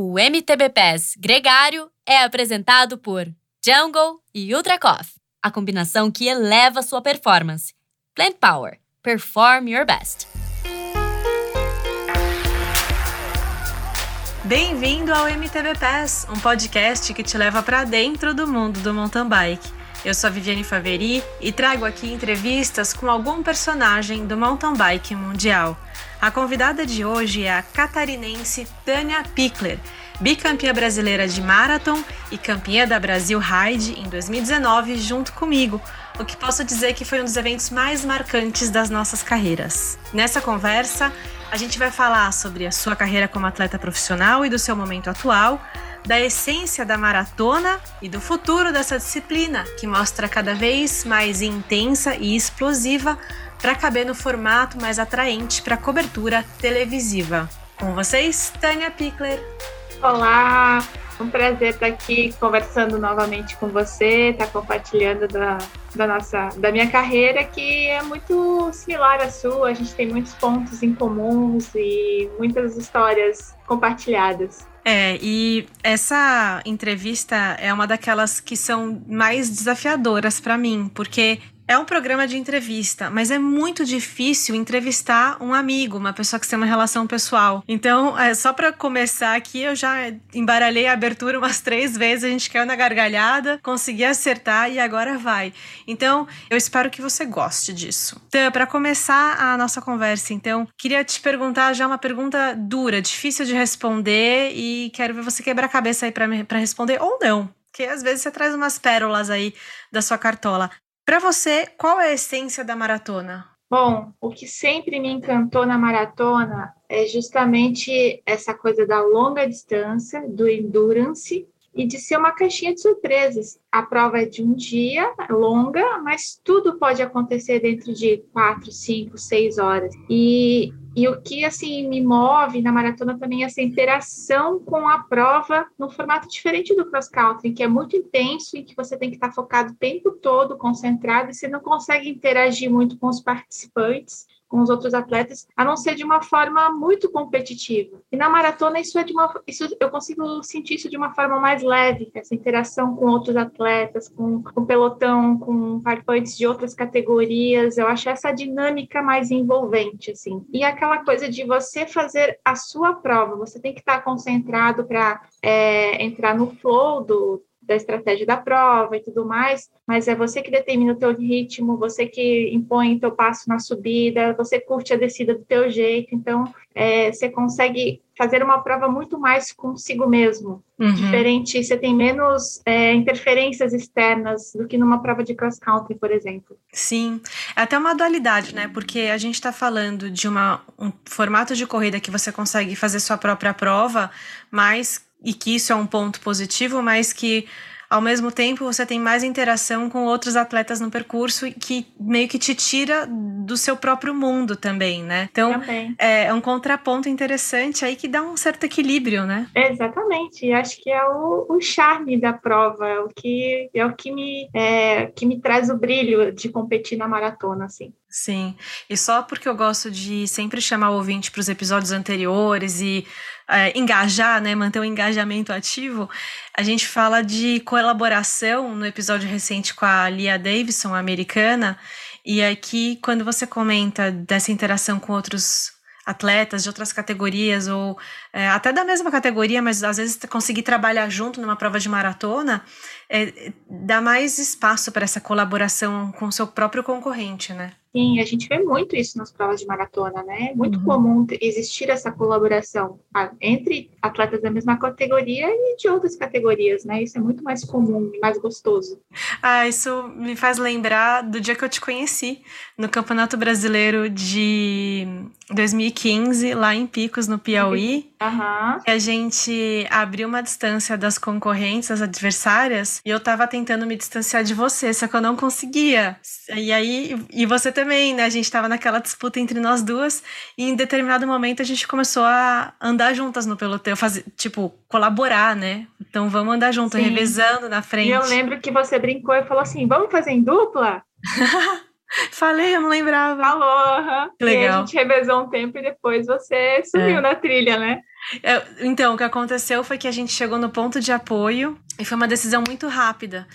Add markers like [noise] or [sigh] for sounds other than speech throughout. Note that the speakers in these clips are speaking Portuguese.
O MTB Pass Gregário é apresentado por Jungle e Ultra Coffee, a combinação que eleva sua performance. Plant Power. Perform your best. Bem-vindo ao MTB Pass, um podcast que te leva para dentro do mundo do mountain bike. Eu sou a Viviane Faveri e trago aqui entrevistas com algum personagem do mountain bike mundial. A convidada de hoje é a catarinense Tânia Pickler, bicampeã brasileira de marathon e campeã da Brasil Ride em 2019 junto comigo, o que posso dizer que foi um dos eventos mais marcantes das nossas carreiras. Nessa conversa, a gente vai falar sobre a sua carreira como atleta profissional e do seu momento atual, da essência da maratona e do futuro dessa disciplina, que mostra cada vez mais intensa e explosiva para caber no formato mais atraente para cobertura televisiva. Com vocês, Tânia Pickler. Olá, um prazer estar aqui conversando novamente com você, estar compartilhando da, da nossa, da minha carreira que é muito similar à sua. A gente tem muitos pontos em comuns e muitas histórias compartilhadas. É, e essa entrevista é uma daquelas que são mais desafiadoras para mim, porque é um programa de entrevista, mas é muito difícil entrevistar um amigo, uma pessoa que tem uma relação pessoal. Então, é, só para começar aqui, eu já embaralhei a abertura umas três vezes, a gente caiu na gargalhada, consegui acertar e agora vai. Então, eu espero que você goste disso. Então, para começar a nossa conversa, então, queria te perguntar já uma pergunta dura, difícil de responder e quero ver você quebrar a cabeça aí para responder ou não. Porque às vezes você traz umas pérolas aí da sua cartola. Para você, qual é a essência da maratona? Bom, o que sempre me encantou na maratona é justamente essa coisa da longa distância, do endurance e de ser uma caixinha de surpresas. A prova é de um dia, longa, mas tudo pode acontecer dentro de quatro, cinco, seis horas. E e o que assim me move na maratona também é essa interação com a prova no formato diferente do cross country, que é muito intenso e que você tem que estar focado o tempo todo, concentrado, e você não consegue interagir muito com os participantes com os outros atletas, a não ser de uma forma muito competitiva. E na maratona isso é de uma, isso eu consigo sentir isso de uma forma mais leve, essa interação com outros atletas, com, com pelotão, com participantes de outras categorias. Eu acho essa dinâmica mais envolvente, assim. E aquela coisa de você fazer a sua prova, você tem que estar concentrado para é, entrar no flow do, da estratégia da prova e tudo mais, mas é você que determina o teu ritmo, você que impõe o teu passo na subida, você curte a descida do teu jeito, então é, você consegue fazer uma prova muito mais consigo mesmo, uhum. diferente, você tem menos é, interferências externas do que numa prova de cross country, por exemplo. Sim, é até uma dualidade, né? Porque a gente está falando de uma, um formato de corrida que você consegue fazer sua própria prova, mas e que isso é um ponto positivo, mas que ao mesmo tempo você tem mais interação com outros atletas no percurso e que meio que te tira do seu próprio mundo também, né? Então também. É, é um contraponto interessante aí que dá um certo equilíbrio, né? Exatamente. Acho que é o, o charme da prova, é o que é o que me é, que me traz o brilho de competir na maratona, assim. Sim. E só porque eu gosto de sempre chamar o ouvinte para os episódios anteriores e é, engajar, né, manter o engajamento ativo, a gente fala de colaboração no episódio recente com a Lia Davidson, americana, e aqui quando você comenta dessa interação com outros atletas de outras categorias ou é, até da mesma categoria, mas às vezes conseguir trabalhar junto numa prova de maratona, é, dá mais espaço para essa colaboração com o seu próprio concorrente, né? Sim, a gente vê muito isso nas provas de maratona, né? É muito uhum. comum existir essa colaboração entre atletas da mesma categoria e de outras categorias, né? Isso é muito mais comum e mais gostoso. Ah, isso me faz lembrar do dia que eu te conheci no Campeonato Brasileiro de 2015, lá em Picos, no Piauí. Uhum. A gente abriu uma distância das concorrentes, das adversárias, e eu tava tentando me distanciar de você, só que eu não conseguia. E aí, e você também, né? A gente tava naquela disputa entre nós duas, e em determinado momento a gente começou a andar juntas no pelotão, fazer, tipo, colaborar, né? Então vamos andar junto, Sim. revezando na frente. E eu lembro que você brincou e falou assim: vamos fazer em dupla? [laughs] Falei, eu não lembrava. Falou, uhum. Legal. E a gente revezou um tempo e depois você sumiu é. na trilha, né? então, o que aconteceu foi que a gente chegou no ponto de apoio e foi uma decisão muito rápida,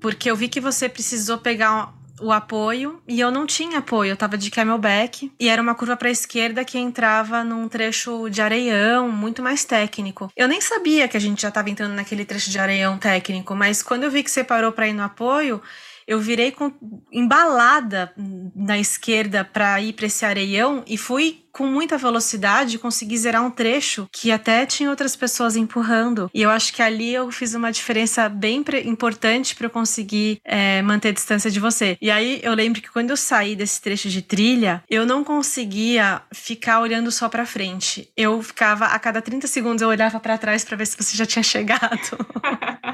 porque eu vi que você precisou pegar o apoio e eu não tinha apoio, eu tava de camelback e era uma curva para a esquerda que entrava num trecho de areião muito mais técnico. Eu nem sabia que a gente já tava entrando naquele trecho de areião técnico, mas quando eu vi que você parou para ir no apoio, eu virei com, embalada na esquerda para ir para esse areião e fui com muita velocidade, consegui zerar um trecho que até tinha outras pessoas empurrando. E eu acho que ali eu fiz uma diferença bem importante para eu conseguir é, manter a distância de você. E aí eu lembro que quando eu saí desse trecho de trilha, eu não conseguia ficar olhando só para frente. Eu ficava a cada 30 segundos eu olhava para trás para ver se você já tinha [laughs] chegado. [laughs]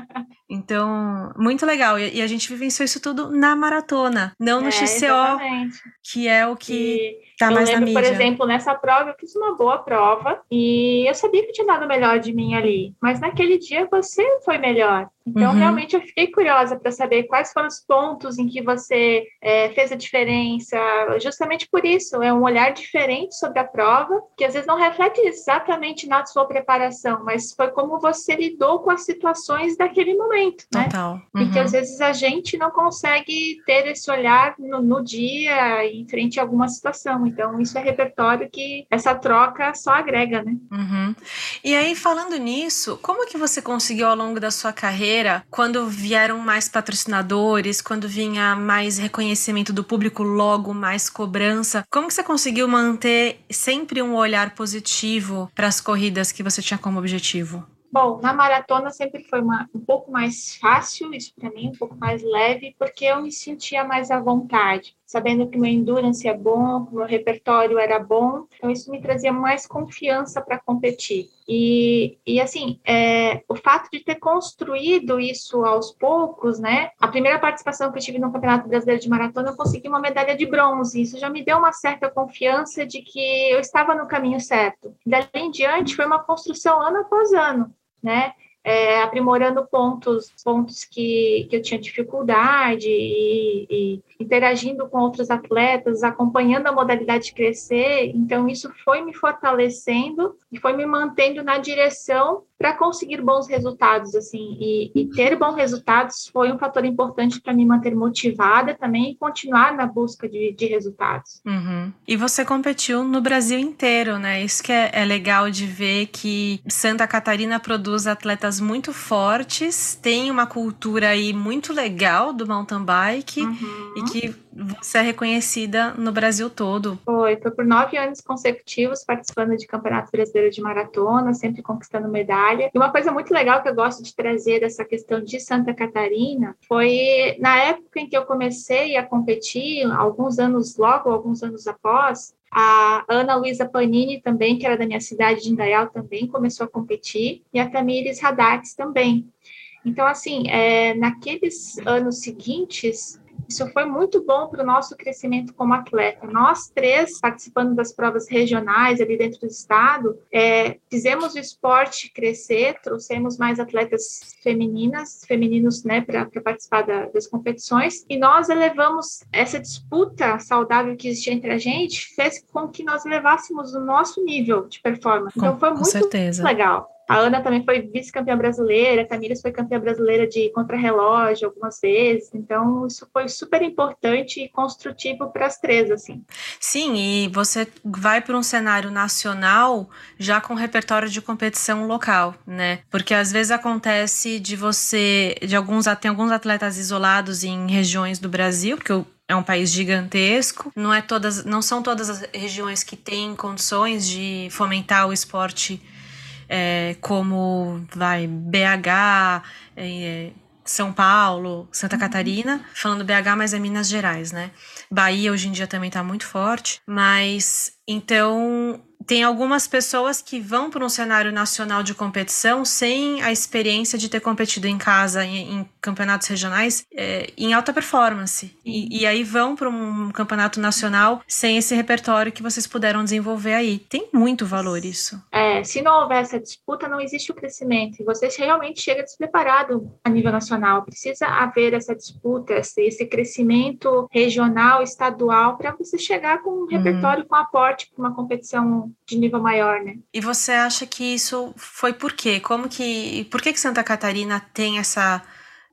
Então, muito legal. E, a gente vivenciou isso tudo na maratona, não no é, XCO, exatamente. que é o que. E Tá eu mais lembro, na mídia. por exemplo, nessa prova eu fiz uma boa prova e eu sabia que tinha dado melhor de mim ali, mas naquele dia você foi melhor. Então, uhum. realmente, eu fiquei curiosa para saber quais foram os pontos em que você é, fez a diferença. Justamente por isso, é um olhar diferente sobre a prova, que às vezes não reflete exatamente na sua preparação, mas foi como você lidou com as situações daquele momento, né? Total. Uhum. E que às vezes a gente não consegue ter esse olhar no, no dia, em frente a alguma situação. Então, isso é repertório que essa troca só agrega, né? Uhum. E aí, falando nisso, como que você conseguiu ao longo da sua carreira, quando vieram mais patrocinadores, quando vinha mais reconhecimento do público, logo mais cobrança, como que você conseguiu manter sempre um olhar positivo para as corridas que você tinha como objetivo? Bom, na maratona sempre foi uma, um pouco mais fácil, isso para mim, um pouco mais leve, porque eu me sentia mais à vontade, sabendo que meu endurance é bom, que meu repertório era bom, então isso me trazia mais confiança para competir. E, e assim, é, o fato de ter construído isso aos poucos, né? A primeira participação que eu tive no Campeonato Brasileiro de Maratona, eu consegui uma medalha de bronze. Isso já me deu uma certa confiança de que eu estava no caminho certo. Dali em diante, foi uma construção ano após ano né? É, aprimorando pontos, pontos que, que eu tinha dificuldade e, e, interagindo com outros atletas, acompanhando a modalidade crescer. Então, isso foi me fortalecendo e foi me mantendo na direção para conseguir bons resultados, assim, e, e, ter bons resultados foi um fator importante para me manter motivada também e continuar na busca de, de resultados. Uhum. E você competiu no Brasil inteiro, né? Isso que é, é, legal de ver que Santa Catarina produz atletas muito fortes, tem uma cultura aí muito legal do mountain bike uhum. e que você é reconhecida no Brasil todo. Foi, foi por nove anos consecutivos participando de Campeonato Brasileiro de Maratona, sempre conquistando medalha. E uma coisa muito legal que eu gosto de trazer dessa questão de Santa Catarina foi na época em que eu comecei a competir, alguns anos logo, alguns anos após, a Ana Luísa Panini também, que era da minha cidade de Indaial, também começou a competir, e a Tamires Haddad também. Então, assim, é, naqueles anos seguintes, isso foi muito bom para o nosso crescimento como atleta. Nós três, participando das provas regionais ali dentro do estado, é, fizemos o esporte crescer, trouxemos mais atletas femininas, femininos, né, para participar da, das competições, e nós elevamos essa disputa saudável que existia entre a gente, fez com que nós levássemos o nosso nível de performance. Então foi muito certeza. legal. A Ana também foi vice-campeã brasileira, a Tamires foi campeã brasileira de contrarrelógio algumas vezes. Então, isso foi super importante e construtivo para as três, assim. Sim, e você vai para um cenário nacional já com repertório de competição local, né? Porque às vezes acontece de você, de alguns, tem alguns atletas isolados em regiões do Brasil, porque é um país gigantesco, não é todas, não são todas as regiões que têm condições de fomentar o esporte é, como vai BH, é, São Paulo, Santa uhum. Catarina, falando BH, mas é Minas Gerais, né? Bahia hoje em dia também está muito forte, mas então tem algumas pessoas que vão para um cenário nacional de competição sem a experiência de ter competido em casa em, em campeonatos regionais é, em alta performance. E, e aí vão para um campeonato nacional sem esse repertório que vocês puderam desenvolver aí. Tem muito valor isso. É, se não houver essa disputa, não existe o crescimento. E você realmente chega despreparado a nível nacional. Precisa haver essa disputa, esse, esse crescimento regional, estadual, para você chegar com um repertório, hum. com aporte para uma competição competição de nível maior, né? E você acha que isso foi por quê? Como que, por que que Santa Catarina tem essa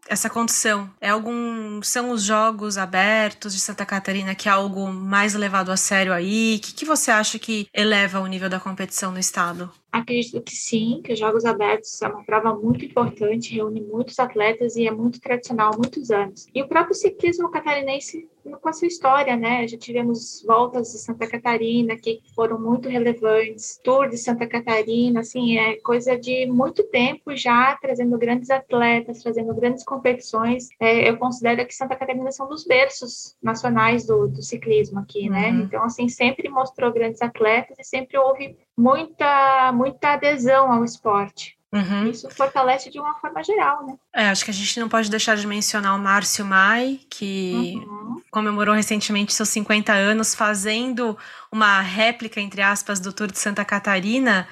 essa condição? É algum são os jogos abertos de Santa Catarina que é algo mais levado a sério aí? O que, que você acha que eleva o nível da competição no estado? Acredito que sim, que os Jogos Abertos é uma prova muito importante, reúne muitos atletas e é muito tradicional há muitos anos. E o próprio ciclismo catarinense com a sua história, né? Já tivemos voltas de Santa Catarina que foram muito relevantes, Tour de Santa Catarina, assim, é coisa de muito tempo já trazendo grandes atletas, trazendo grandes competições. É, eu considero que Santa Catarina são dos berços nacionais do, do ciclismo aqui, né? Uhum. Então, assim, sempre mostrou grandes atletas e sempre houve muita, muita adesão ao esporte. Uhum. Isso fortalece de uma forma geral, né? É, acho que a gente não pode deixar de mencionar o Márcio Mai, que uhum. comemorou recentemente seus 50 anos fazendo uma réplica, entre aspas, do Tour de Santa Catarina.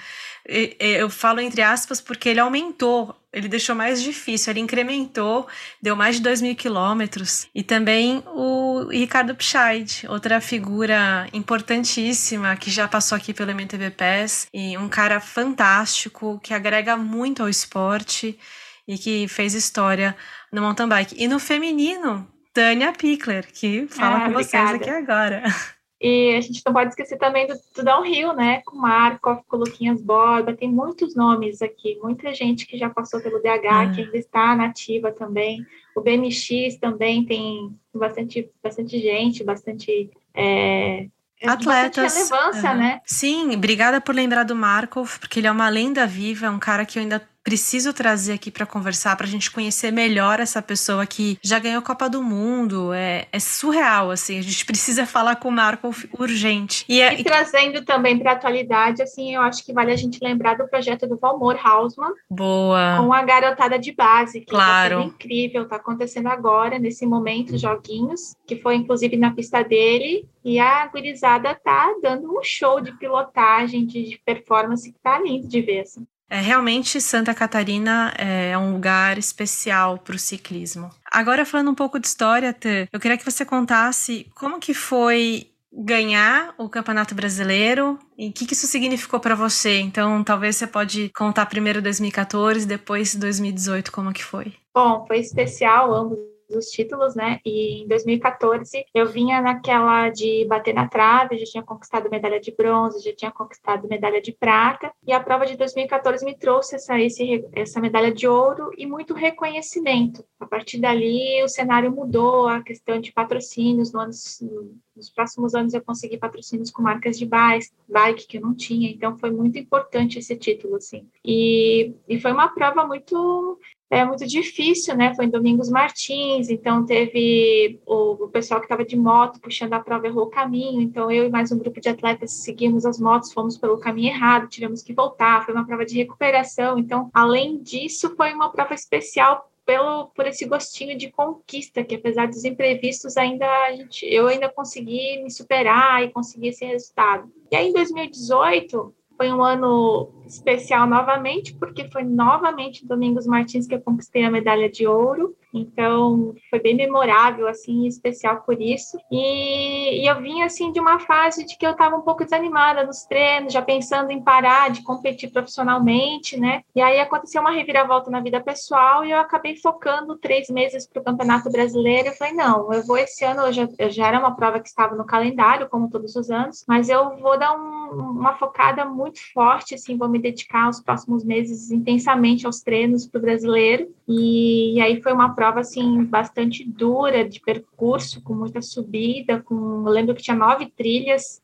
Eu falo entre aspas porque ele aumentou ele deixou mais difícil, ele incrementou, deu mais de 2 mil quilômetros. E também o Ricardo Pichaid, outra figura importantíssima que já passou aqui pelo MTV PES, e um cara fantástico que agrega muito ao esporte e que fez história no mountain bike. E no feminino, Tânia Pickler, que fala ah, com obrigada. vocês aqui agora. [laughs] E a gente não pode esquecer também do, do Downhill, né? Com Markov, com Luquinhas Borba, tem muitos nomes aqui, muita gente que já passou pelo DH, ah. que ainda está nativa também. O BMX também tem bastante, bastante gente, bastante. É, Atletas. relevância, uhum. né? Sim, obrigada por lembrar do Markov, porque ele é uma lenda viva, é um cara que eu ainda preciso trazer aqui para conversar, para a gente conhecer melhor essa pessoa que já ganhou Copa do Mundo. É, é surreal, assim. A gente [laughs] precisa falar com o Marco urgente. E, é, e trazendo também para a atualidade, assim, eu acho que vale a gente lembrar do projeto do Valmor Hausmann. Boa. Com a garotada de base, que claro. tá incrível, tá acontecendo agora, nesse momento, joguinhos, que foi inclusive na pista dele. E a gurizada tá dando um show de pilotagem, de, de performance que tá lindo de ver. Assim. É, realmente, Santa Catarina é um lugar especial para o ciclismo. Agora, falando um pouco de história, Tê, eu queria que você contasse como que foi ganhar o Campeonato Brasileiro e o que, que isso significou para você. Então, talvez você pode contar primeiro 2014, depois 2018, como que foi. Bom, foi especial ambos dos títulos, né? E em 2014 eu vinha naquela de bater na trave, já tinha conquistado medalha de bronze, já tinha conquistado medalha de prata, e a prova de 2014 me trouxe essa, esse, essa medalha de ouro e muito reconhecimento. A partir dali o cenário mudou, a questão de patrocínios, no anos, nos próximos anos eu consegui patrocínios com marcas de bike, bike que eu não tinha, então foi muito importante esse título, assim. E, e foi uma prova muito é muito difícil, né? Foi em Domingos Martins, então teve o, o pessoal que estava de moto puxando a prova errou o caminho, então eu e mais um grupo de atletas seguimos as motos, fomos pelo caminho errado, tivemos que voltar, foi uma prova de recuperação, então além disso foi uma prova especial pelo por esse gostinho de conquista que apesar dos imprevistos ainda gente, eu ainda consegui me superar e conseguir esse resultado. E aí em 2018 foi um ano especial novamente, porque foi novamente Domingos Martins que eu conquistei a medalha de ouro. Então, foi bem memorável, assim, especial por isso. E, e eu vim, assim, de uma fase de que eu estava um pouco desanimada nos treinos, já pensando em parar de competir profissionalmente, né? E aí aconteceu uma reviravolta na vida pessoal e eu acabei focando três meses para o Campeonato Brasileiro. Eu falei, não, eu vou esse ano, eu já, eu já era uma prova que estava no calendário, como todos os anos, mas eu vou dar um, uma focada muito forte, assim, vou me dedicar os próximos meses intensamente aos treinos para o brasileiro. E, e aí foi uma prova prova assim bastante dura de percurso, com muita subida, com eu lembro que tinha nove trilhas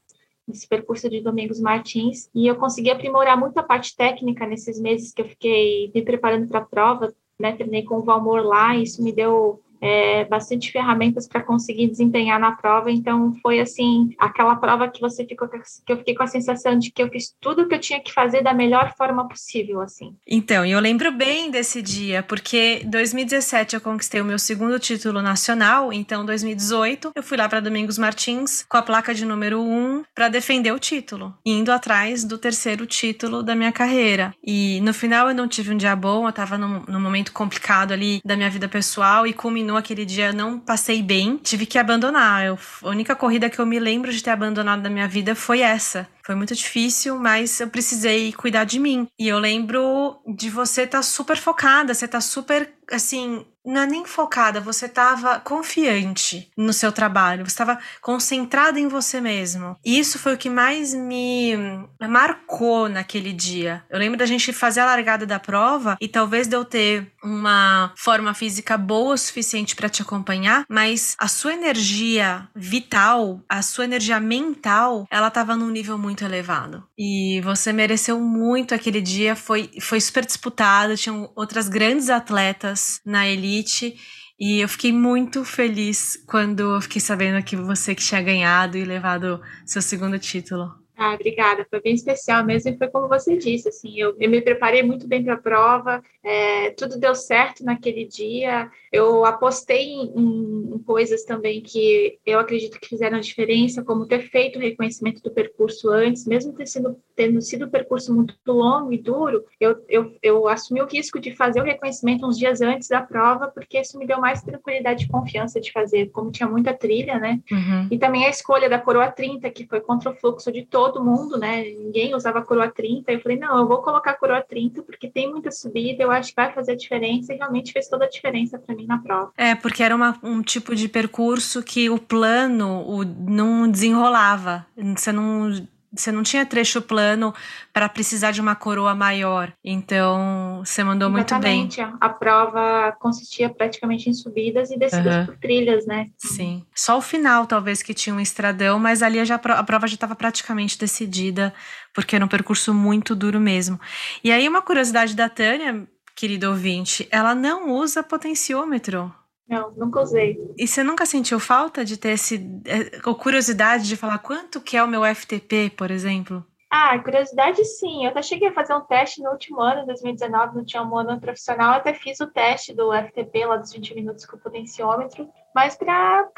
nesse percurso de Domingos Martins e eu consegui aprimorar muito a parte técnica nesses meses que eu fiquei me preparando para a prova, né? Treinei com o Valmor lá, e isso me deu é, bastante ferramentas para conseguir desempenhar na prova. Então foi assim aquela prova que você ficou que eu fiquei com a sensação de que eu fiz tudo o que eu tinha que fazer da melhor forma possível, assim. Então, eu lembro bem desse dia, porque 2017 eu conquistei o meu segundo título nacional, então 2018 eu fui lá para Domingos Martins com a placa de número 1 para defender o título, indo atrás do terceiro título da minha carreira. E no final eu não tive um dia bom, eu estava num, num momento complicado ali da minha vida pessoal e culminou terminou aquele dia, não passei bem, tive que abandonar. Eu, a única corrida que eu me lembro de ter abandonado da minha vida foi essa. Foi muito difícil, mas eu precisei cuidar de mim. E eu lembro de você estar tá super focada, você tá super assim, não é nem focada, você estava confiante no seu trabalho, você estava concentrada em você mesmo. E isso foi o que mais me marcou naquele dia. Eu lembro da gente fazer a largada da prova e talvez de eu ter uma forma física boa o suficiente para te acompanhar, mas a sua energia vital, a sua energia mental, ela estava num nível muito elevado. E você mereceu muito aquele dia, foi, foi super disputado, tinham outras grandes atletas na elite e eu fiquei muito feliz quando eu fiquei sabendo que você que tinha ganhado e levado seu segundo título. Ah, obrigada. Foi bem especial mesmo e foi como você disse, assim, eu, eu me preparei muito bem para a prova, é, tudo deu certo naquele dia. Eu apostei em, em, coisas também que eu acredito que fizeram diferença, como ter feito o reconhecimento do percurso antes, mesmo ter sido, tendo sido um percurso muito longo e duro, eu, eu, eu assumi o risco de fazer o reconhecimento uns dias antes da prova, porque isso me deu mais tranquilidade e confiança de fazer, como tinha muita trilha, né? Uhum. E também a escolha da coroa 30, que foi contra o fluxo de todo todo mundo, né? Ninguém usava coroa 30. Eu falei, não, eu vou colocar coroa 30 porque tem muita subida, eu acho que vai fazer a diferença e realmente fez toda a diferença para mim na prova. É, porque era uma, um tipo de percurso que o plano o, não desenrolava. Você não você não tinha trecho plano para precisar de uma coroa maior. Então, você mandou Exatamente. muito bem. A prova consistia praticamente em subidas e descidas uhum. por trilhas, né? Sim. Só o final, talvez, que tinha um estradão, mas ali já, a prova já estava praticamente decidida, porque era um percurso muito duro mesmo. E aí, uma curiosidade da Tânia, querido ouvinte, ela não usa potenciômetro. Não, nunca usei. E você nunca sentiu falta de ter esse, é, ou curiosidade de falar quanto que é o meu FTP, por exemplo? Ah, curiosidade sim. Eu até cheguei a fazer um teste no último ano, 2019, não tinha um ano profissional, eu até fiz o teste do FTP lá dos 20 minutos com o potenciômetro mas para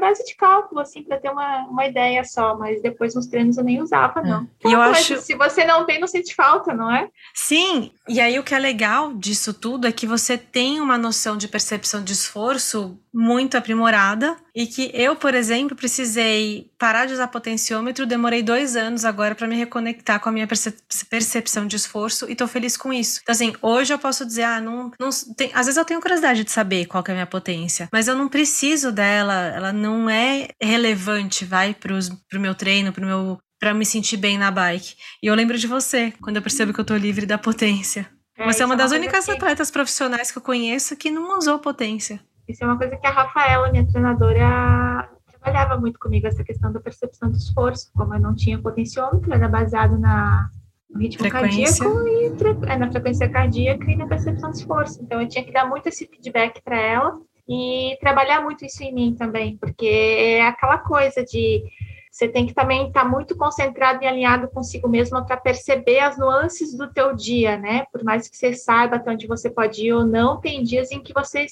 base de cálculo, assim, para ter uma, uma ideia só. Mas depois nos treinos eu nem usava, não. É. E eu acho... Se você não tem, não sente falta, não é? Sim, e aí o que é legal disso tudo é que você tem uma noção de percepção de esforço muito aprimorada e que eu, por exemplo, precisei parar de usar potenciômetro, demorei dois anos agora para me reconectar com a minha percepção de esforço e tô feliz com isso. Então, assim, hoje eu posso dizer, ah, não, não tem, às vezes eu tenho curiosidade de saber qual é a minha potência, mas eu não preciso preciso dela, ela não é relevante, vai, pros, pro meu treino, pro meu para me sentir bem na bike. E eu lembro de você, quando eu percebo que eu tô livre da potência. É, você é uma é das únicas que... atletas profissionais que eu conheço que não usou potência. Isso é uma coisa que a Rafaela, minha treinadora, trabalhava muito comigo, essa questão da percepção do esforço. Como eu não tinha potenciômetro, era baseado na, no ritmo frequência. cardíaco e é, na frequência cardíaca e na percepção do esforço. Então, eu tinha que dar muito esse feedback para ela e trabalhar muito isso em mim também, porque é aquela coisa de você tem que também estar tá muito concentrado e alinhado consigo mesmo para perceber as nuances do teu dia, né? Por mais que você saiba até onde você pode ir ou não, tem dias em que você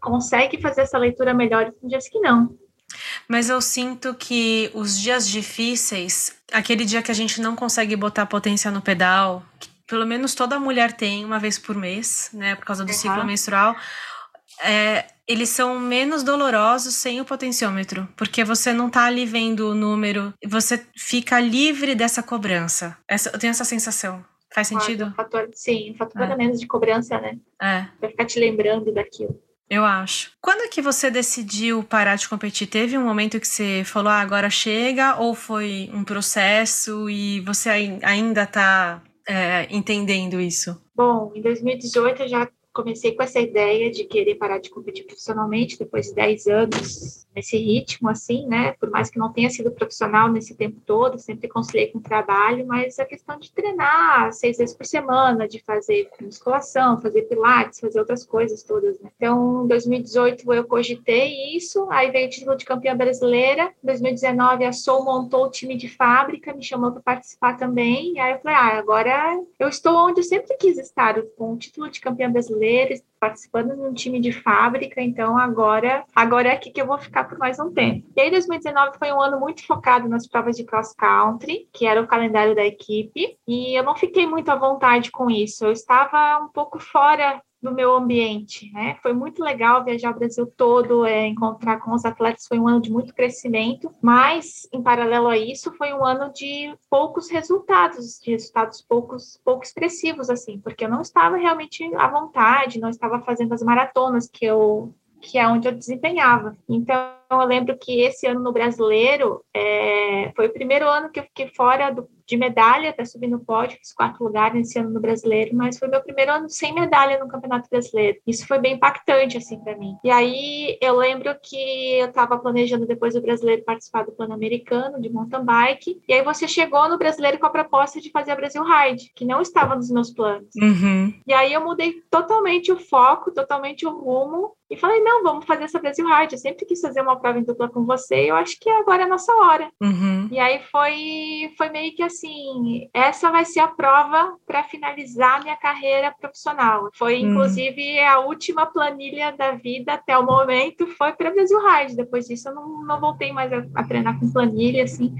consegue fazer essa leitura melhor e tem dias que não. Mas eu sinto que os dias difíceis, aquele dia que a gente não consegue botar potência no pedal, que pelo menos toda mulher tem uma vez por mês, né, por causa do uhum. ciclo menstrual, é, eles são menos dolorosos sem o potenciômetro, porque você não tá ali vendo o número, você fica livre dessa cobrança. Essa, eu tenho essa sensação. Faz sentido? Um fator, sim, um fator é. menos de cobrança, né? É. Pra ficar te lembrando daquilo. Eu acho. Quando é que você decidiu parar de competir? Teve um momento que você falou, ah, agora chega? Ou foi um processo e você ainda tá é, entendendo isso? Bom, em 2018 eu já comecei com essa ideia de querer parar de competir profissionalmente depois de 10 anos nesse ritmo, assim, né? Por mais que não tenha sido profissional nesse tempo todo, sempre conciliei com o trabalho, mas a questão de treinar seis vezes por semana, de fazer musculação, fazer pilates, fazer outras coisas todas, né? Então, em 2018 eu cogitei isso, aí veio o título de campeã brasileira, em 2019 a Soul montou o time de fábrica, me chamou para participar também, e aí eu falei, ah, agora eu estou onde eu sempre quis estar, com o título de campeã brasileira, participando de um time de fábrica, então agora, agora é aqui que eu vou ficar por mais um tempo. E aí 2019 foi um ano muito focado nas provas de cross country, que era o calendário da equipe, e eu não fiquei muito à vontade com isso. Eu estava um pouco fora do meu ambiente, né? Foi muito legal viajar o Brasil todo, é, encontrar com os atletas, foi um ano de muito crescimento, mas em paralelo a isso, foi um ano de poucos resultados, de resultados poucos, pouco expressivos, assim, porque eu não estava realmente à vontade, não estava fazendo as maratonas que eu que é onde eu desempenhava. Então, eu lembro que esse ano no brasileiro é, foi o primeiro ano que eu fiquei fora do, de medalha, até subir no pódio, fiz quarto lugar nesse ano no brasileiro, mas foi meu primeiro ano sem medalha no Campeonato Brasileiro. Isso foi bem impactante, assim, para mim. E aí eu lembro que eu estava planejando depois do brasileiro participar do plano americano de mountain bike, e aí você chegou no brasileiro com a proposta de fazer a Brasil Ride, que não estava nos meus planos. Uhum. E aí eu mudei totalmente o foco, totalmente o rumo, e falei, não, vamos fazer essa Brasil Ride. Eu sempre quis fazer uma prova em dupla com você, eu acho que agora é a nossa hora. Uhum. E aí foi, foi meio que assim, essa vai ser a prova para finalizar minha carreira profissional. Foi, Uhum. inclusive, a última planilha da vida até o momento foi para Brasil Ride. Depois disso, eu não, não voltei mais a, a treinar com planilha, assim.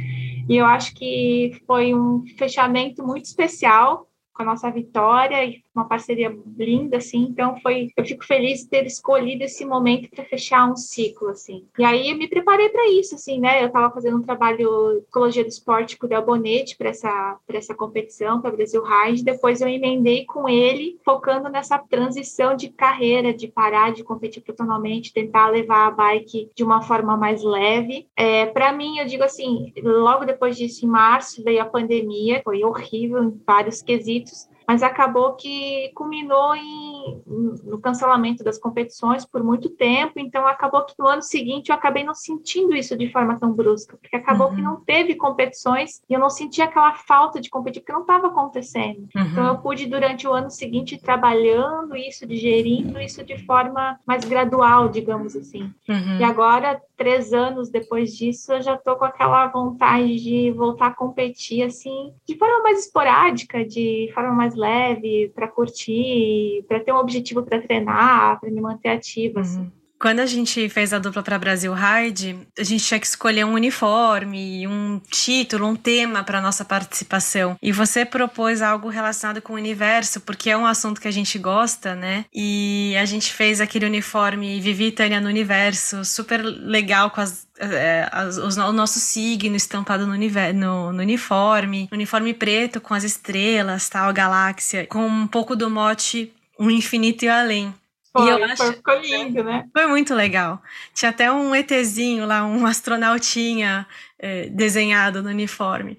E eu acho que foi um fechamento muito especial com a nossa vitória e uma parceria linda, assim. Então, foi, eu fico feliz de ter escolhido esse momento para fechar um ciclo, assim. E aí, eu me preparei para isso, assim, né? Eu estava fazendo um trabalho ecologia do esporte com o Del Bonetti para essa, para essa competição, para Brasil Ride. Depois, eu emendei com ele, focando nessa transição de carreira, de parar de competir profissionalmente, tentar levar a bike de uma forma mais leve. É, para mim, eu digo assim, logo depois disso, em março, veio a pandemia, foi horrível em vários quesitos mas acabou que culminou em, no cancelamento das competições por muito tempo, então acabou que no ano seguinte eu acabei não sentindo isso de forma tão brusca, porque acabou Uhum. que não teve competições e eu não sentia aquela falta de competir, porque não estava acontecendo. Então Uhum. eu pude durante o ano seguinte trabalhando isso, digerindo isso de forma mais gradual, digamos assim. Uhum. E agora, três anos depois disso, eu já tô com aquela vontade de voltar a competir, assim, de forma mais esporádica, de forma mais leve, para curtir, para ter um objetivo para treinar, para me manter ativa, assim. Quando a gente fez a dupla para Brasil Ride, a gente tinha que escolher um uniforme, um título, um tema para nossa participação. E você propôs algo relacionado com o universo, porque é um assunto que a gente gosta, né? E a gente fez aquele uniforme Vivi Tânia no universo, super legal com as é, as- os- o nosso signo estampado no, no- no uniforme, uniforme preto com as estrelas, tal, galáxia, com um pouco do mote um infinito e além. Foi, e eu foi- acho, ficou lindo, né? foi muito legal. Tinha até um ETzinho lá, um astronautinha eh, desenhado no uniforme.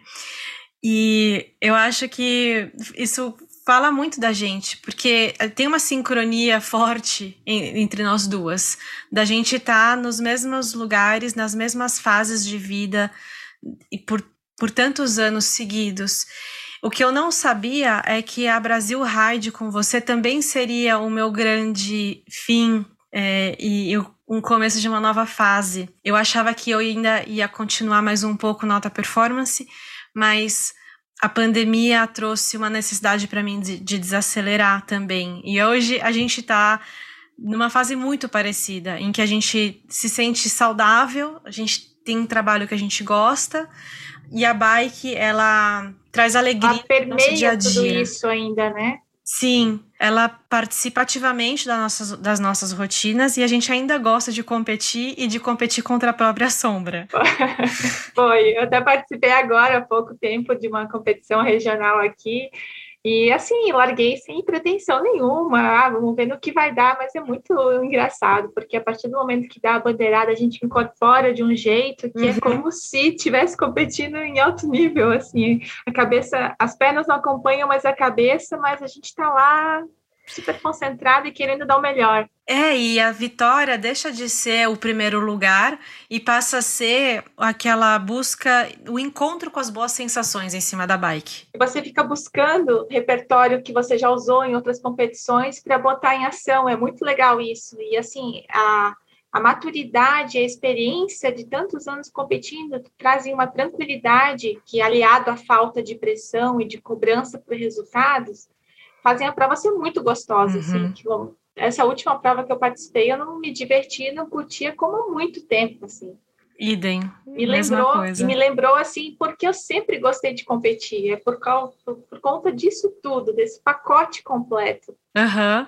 E eu acho que isso fala muito da gente, porque eh, tem uma sincronia forte en- entre nós duas, da gente estar nos mesmos lugares, nas mesmas fases de vida e por, por tantos anos seguidos. O que eu não sabia é que a Brasil Ride com você também seria o meu grande fim é, e eu- um começo de uma nova fase. Eu achava que eu ainda ia continuar mais um pouco na alta performance, mas a pandemia trouxe uma necessidade para mim de, de desacelerar também. E hoje a gente está numa fase muito parecida, em que a gente se sente saudável, a gente tem um trabalho que a gente gosta, e a bike, ela traz alegria Ela no nosso dia a permeia tudo dia. isso ainda, né? Sim, ela participa ativamente das nossas, das nossas rotinas e a gente ainda gosta de competir e de competir contra a própria sombra. [laughs] Foi, eu até participei agora há pouco tempo de uma competição regional aqui. E assim, larguei sem pretensão nenhuma. Ah, vamos ver no que vai dar, mas é muito engraçado, porque a partir do momento que dá a bandeirada, a gente incorpora de um jeito que Uhum. é como se estivesse competindo em alto nível, assim. A cabeça, as pernas não acompanham mais a cabeça, mas a gente está lá super concentrado e querendo dar o melhor. É, e a vitória deixa de ser o primeiro lugar e passa a ser aquela busca, o encontro com as boas sensações em cima da bike. Você fica buscando repertório que você já usou em outras competições para botar em ação. É muito legal isso. E assim, a, a maturidade, a experiência de tantos anos competindo trazem uma tranquilidade que, aliado à falta de pressão e de cobrança por resultados, fazem a prova ser muito gostosa. Uhum. Assim, bom, essa última prova que eu participei, eu não me diverti, não curtia como há muito tempo, assim. Idem. Me lembrou, coisa. e me lembrou assim, porque eu sempre gostei de competir, é por, causa, por, por conta disso tudo, desse pacote completo. Aham.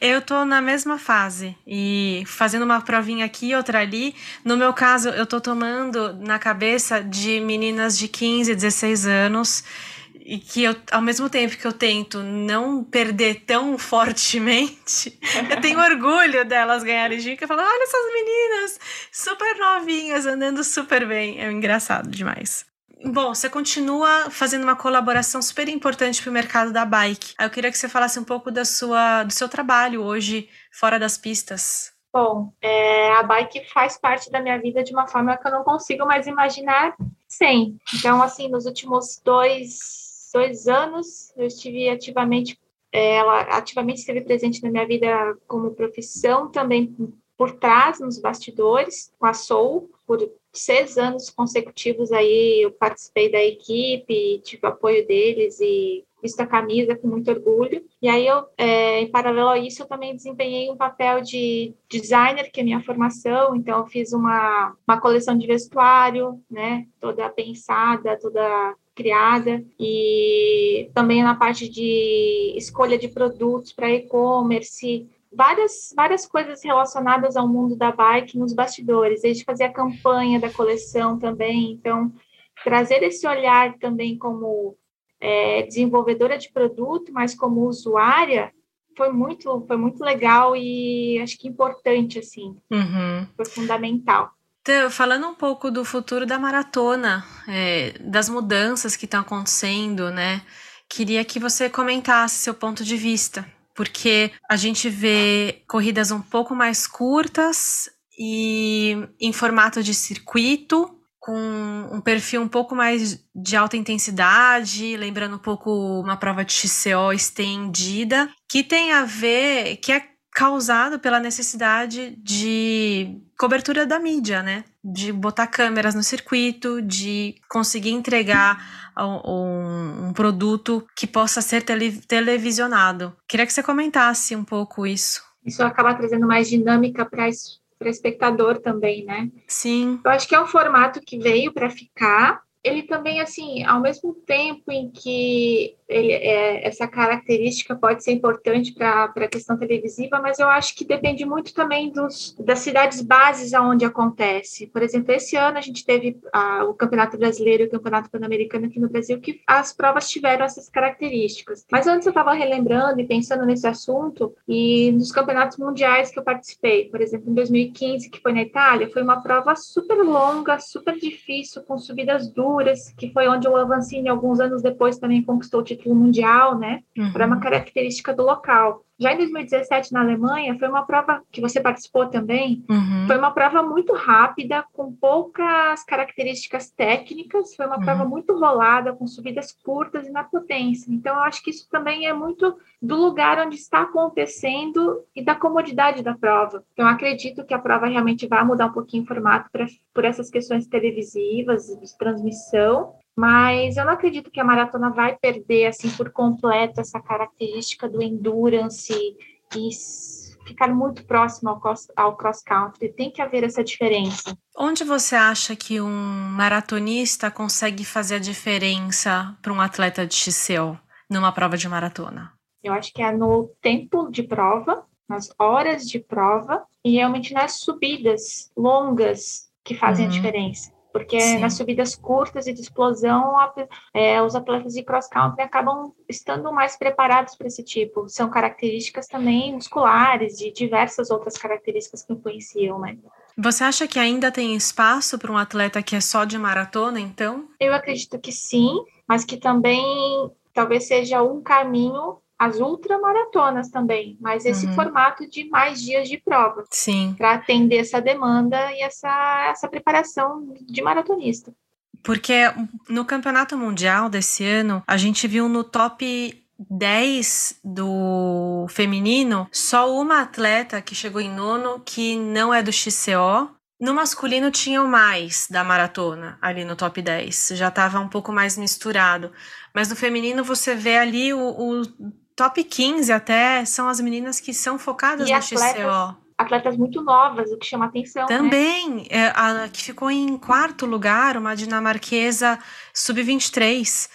Eu tô na mesma fase e fazendo uma provinha aqui, outra ali. No meu caso, eu tô tomando na cabeça de meninas de 15, 16 anos e que eu, ao mesmo tempo que eu tento não perder tão [laughs] fortemente, eu tenho orgulho delas ganharem dica. Eu falo, olha essas meninas, super novinhas, andando super bem. É engraçado demais. Bom, você continua fazendo uma colaboração super importante para o mercado da bike. Eu queria que você falasse um pouco da sua, do seu trabalho hoje fora das pistas. Bom, é, a bike faz parte da minha vida de uma forma que eu não consigo mais imaginar sem. Então, assim, nos últimos dois, dois anos, eu estive ativamente, é, ela ativamente esteve presente na minha vida como profissão, também por trás, nos bastidores, com a Soul, por seis anos consecutivos aí eu participei da equipe, tive apoio deles e visto a camisa com muito orgulho. E aí eu, é, em paralelo a isso, eu também desempenhei um papel de designer, que é minha formação. Então eu fiz uma, uma coleção de vestuário, né, toda pensada, toda criada e também na parte de escolha de produtos para e-commerce, várias, várias coisas relacionadas ao mundo da bike nos bastidores, desde fazer a campanha da coleção também, então trazer esse olhar também como é, desenvolvedora de produto, mas como usuária, foi muito, foi muito legal e acho que importante, assim, uhum. foi fundamental. Então, falando um pouco do futuro da maratona, é, das mudanças que estão acontecendo, né? Queria que você comentasse seu ponto de vista porque a gente vê corridas um pouco mais curtas e em formato de circuito, com um perfil um pouco mais de alta intensidade, lembrando um pouco uma prova de XCO estendida, que tem a ver, que é causado pela necessidade de cobertura da mídia, né? De botar câmeras no circuito, de conseguir entregar um, um produto que possa ser tele, televisionado. Queria que você comentasse um pouco isso. Isso acaba trazendo mais dinâmica para para espectador também, né? Sim. Eu acho que é um formato que veio para ficar. Ele também, assim, ao mesmo tempo em que ele, é, essa característica pode ser importante para a questão televisiva, mas eu acho que depende muito também dos, das cidades bases aonde acontece. Por exemplo, esse ano a gente teve o Campeonato Brasileiro e o Campeonato Pan-Americano aqui no Brasil, que as provas tiveram essas características. Mas antes eu estava relembrando e pensando nesse assunto, e nos campeonatos mundiais que eu participei, por exemplo, em 2015, que foi na Itália, foi uma prova super longa, super difícil, com subidas duras, que foi onde o Avancini, alguns anos depois, também conquistou o título mundial, né? Uhum. Para uma característica do local. Já em 2017, na Alemanha, foi uma prova que você participou também. Uhum. Foi uma prova muito rápida, com poucas características técnicas. Foi uma uhum. prova muito rolada, com subidas curtas e na potência. Então, eu acho que isso também é muito do lugar onde está acontecendo e da comodidade da prova. Então, acredito que a prova realmente vai mudar um pouquinho o formato pra, por essas questões televisivas, de transmissão. Mas eu não acredito que a maratona vai perder assim por completo essa característica do endurance e ficar muito próximo ao cross, ao cross country. Tem que haver essa diferença. Onde você acha que um maratonista consegue fazer a diferença para um atleta de XCO numa prova de maratona? Eu acho que é no tempo de prova, nas horas de prova e realmente nas subidas longas que fazem uhum. a diferença porque Sim. nas subidas curtas e de explosão, é, os atletas de cross-country acabam estando mais preparados para esse tipo. São características também musculares, de diversas outras características que influenciam, né? Você acha que ainda tem espaço para um atleta que é só de maratona, então? Eu acredito que sim, mas que também talvez seja um caminho as ultramaratonas também, mas esse uhum. formato de mais dias de prova. Sim. Para atender essa demanda e essa, essa preparação de maratonista. Porque no campeonato mundial desse ano, a gente viu no top 10 do feminino, só uma atleta que chegou em nono que não é do XCO. No masculino tinham mais da maratona ali no top 10, já estava um pouco mais misturado. Mas no feminino você vê ali o, o top 15 até são as meninas que são focadas e no atletas, XCO. Atletas muito novas, o que chama atenção. Né? Também, né? a que ficou em quarto lugar, uma dinamarquesa sub-23,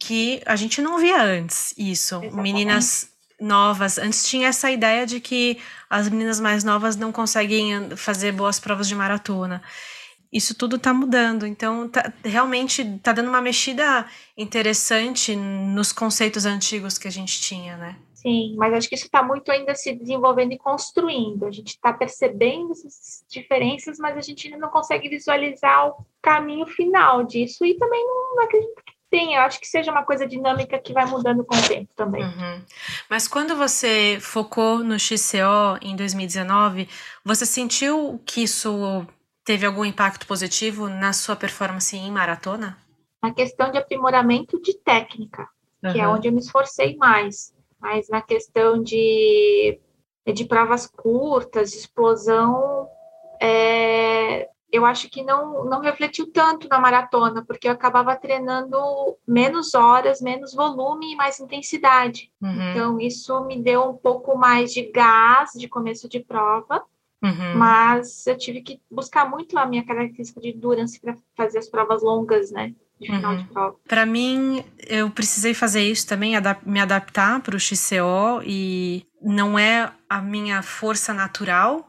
que a gente não via antes isso. Exatamente. Meninas novas. Antes tinha essa ideia de que as meninas mais novas não conseguem fazer boas provas de maratona. Isso tudo está mudando, então tá, realmente está dando uma mexida interessante nos conceitos antigos que a gente tinha, né? Sim, mas acho que isso está muito ainda se desenvolvendo e construindo. A gente está percebendo essas diferenças, mas a gente ainda não consegue visualizar o caminho final disso e também não acredito tenha. Eu acho que seja uma coisa dinâmica que vai mudando com o tempo também. Uhum. Mas quando você focou no XCO em 2019, você sentiu que isso teve algum impacto positivo na sua performance em maratona? Na questão de aprimoramento de técnica, uhum. que é onde eu me esforcei mais mas na questão de, de provas curtas, de explosão, é, eu acho que não, não refletiu tanto na maratona, porque eu acabava treinando menos horas, menos volume e mais intensidade. Uhum. Então, isso me deu um pouco mais de gás de começo de prova, uhum. mas eu tive que buscar muito a minha característica de endurance para fazer as provas longas, né? de final uhum. de prova. Para mim, eu precisei fazer isso também, me adaptar para o XCO e não é a minha força natural,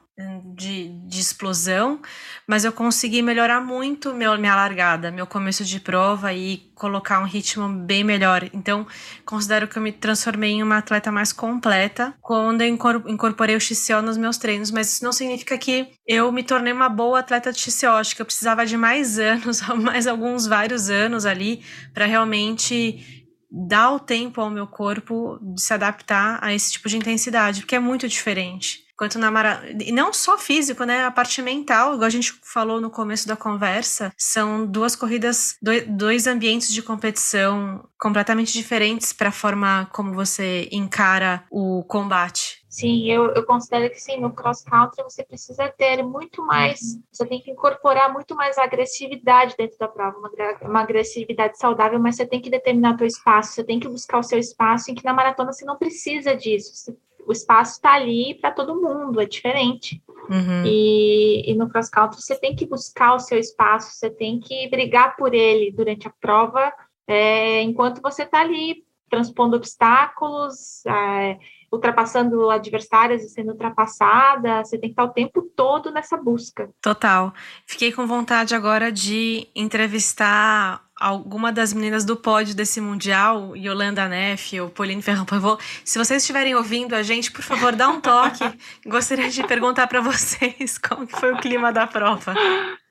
de, de explosão, mas eu consegui melhorar muito meu, minha largada, meu começo de prova e colocar um ritmo bem melhor. Então, considero que eu me transformei em uma atleta mais completa quando eu incorporei o XCO nos meus treinos, mas isso não significa que eu me tornei uma boa atleta de XCO. Acho que eu precisava de mais [laughs] anos, mais alguns vários anos ali, para realmente dar o tempo ao meu corpo de se adaptar a esse tipo de intensidade, porque é muito diferente quanto na mara... E não só físico, né? A parte mental, igual a gente falou no começo da conversa, são duas corridas, dois ambientes de competição completamente diferentes para a forma como você encara o combate. Sim, eu, eu considero que sim, no cross country você precisa ter muito mais, você tem que incorporar muito mais agressividade dentro da prova, uma, uma agressividade saudável, mas você tem que determinar o seu espaço, você tem que buscar o seu espaço, em que na maratona você não precisa disso. Você o espaço está ali para todo mundo, é diferente. Uhum. E, e, no cross country você tem que buscar o seu espaço, você tem que brigar por ele durante a prova, é, enquanto você está ali transpondo obstáculos, é, ultrapassando adversárias e sendo ultrapassada, você tem que estar o tempo todo nessa busca. Total. Fiquei com vontade agora de entrevistar alguma das meninas do pódio desse mundial, Yolanda Neff ou Pauline Ferrão Pavô. Se vocês estiverem ouvindo a gente, por favor, dá um toque. [laughs] Gostaria de perguntar para vocês como foi o clima da prova.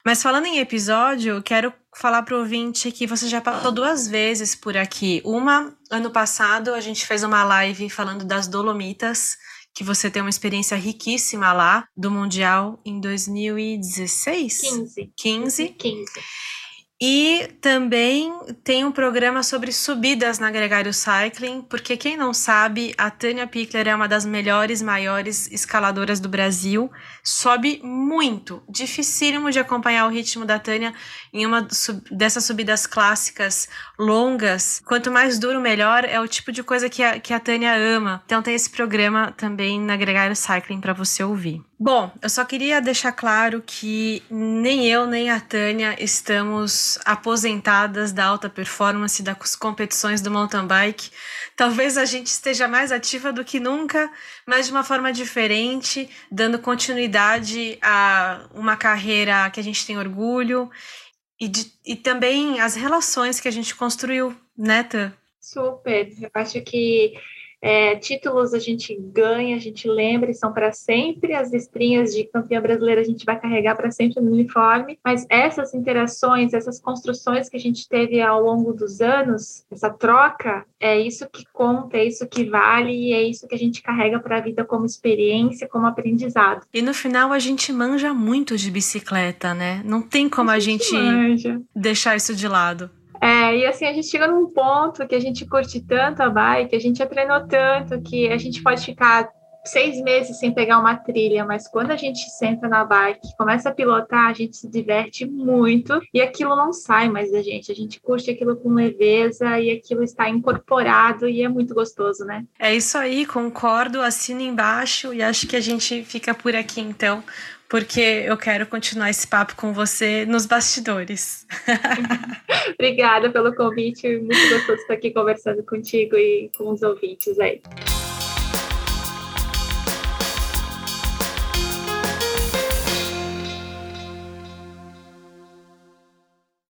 Mas falando em episódio, quero falar para o ouvinte que você já passou duas vezes por aqui. Uma, ano passado, a gente fez uma live falando das Dolomitas, que você tem uma experiência riquíssima lá, do Mundial em 2016? 15. 15. 15. E também tem um programa sobre subidas na Gregário Cycling, porque quem não sabe, a Tânia Pickler é uma das melhores, maiores escaladoras do Brasil. Sobe muito, dificílimo de acompanhar o ritmo da Tânia em uma dessas subidas clássicas, longas. Quanto mais duro, melhor. É o tipo de coisa que a, que a Tânia ama. Então tem esse programa também na Gregário Cycling para você ouvir. Bom, eu só queria deixar claro que nem eu nem a Tânia estamos aposentadas da alta performance das competições do mountain bike. Talvez a gente esteja mais ativa do que nunca, mas de uma forma diferente, dando continuidade a uma carreira que a gente tem orgulho e, de, e também as relações que a gente construiu, né, Tã? Super. Eu acho que é, títulos a gente ganha, a gente lembra e são para sempre. As listrinhas de campeã brasileira a gente vai carregar para sempre no uniforme. Mas essas interações, essas construções que a gente teve ao longo dos anos, essa troca, é isso que conta, é isso que vale e é isso que a gente carrega para a vida como experiência, como aprendizado. E no final a gente manja muito de bicicleta, né? Não tem como a, a gente, gente deixar isso de lado. É, e assim, a gente chega num ponto que a gente curte tanto a bike, a gente já treinou tanto que a gente pode ficar seis meses sem pegar uma trilha, mas quando a gente senta na bike, começa a pilotar, a gente se diverte muito e aquilo não sai mais da gente. A gente curte aquilo com leveza e aquilo está incorporado e é muito gostoso, né? É isso aí, concordo, assino embaixo e acho que a gente fica por aqui então porque eu quero continuar esse papo com você nos bastidores. [laughs] Obrigada pelo convite, muito gostoso estar aqui conversando contigo e com os ouvintes aí.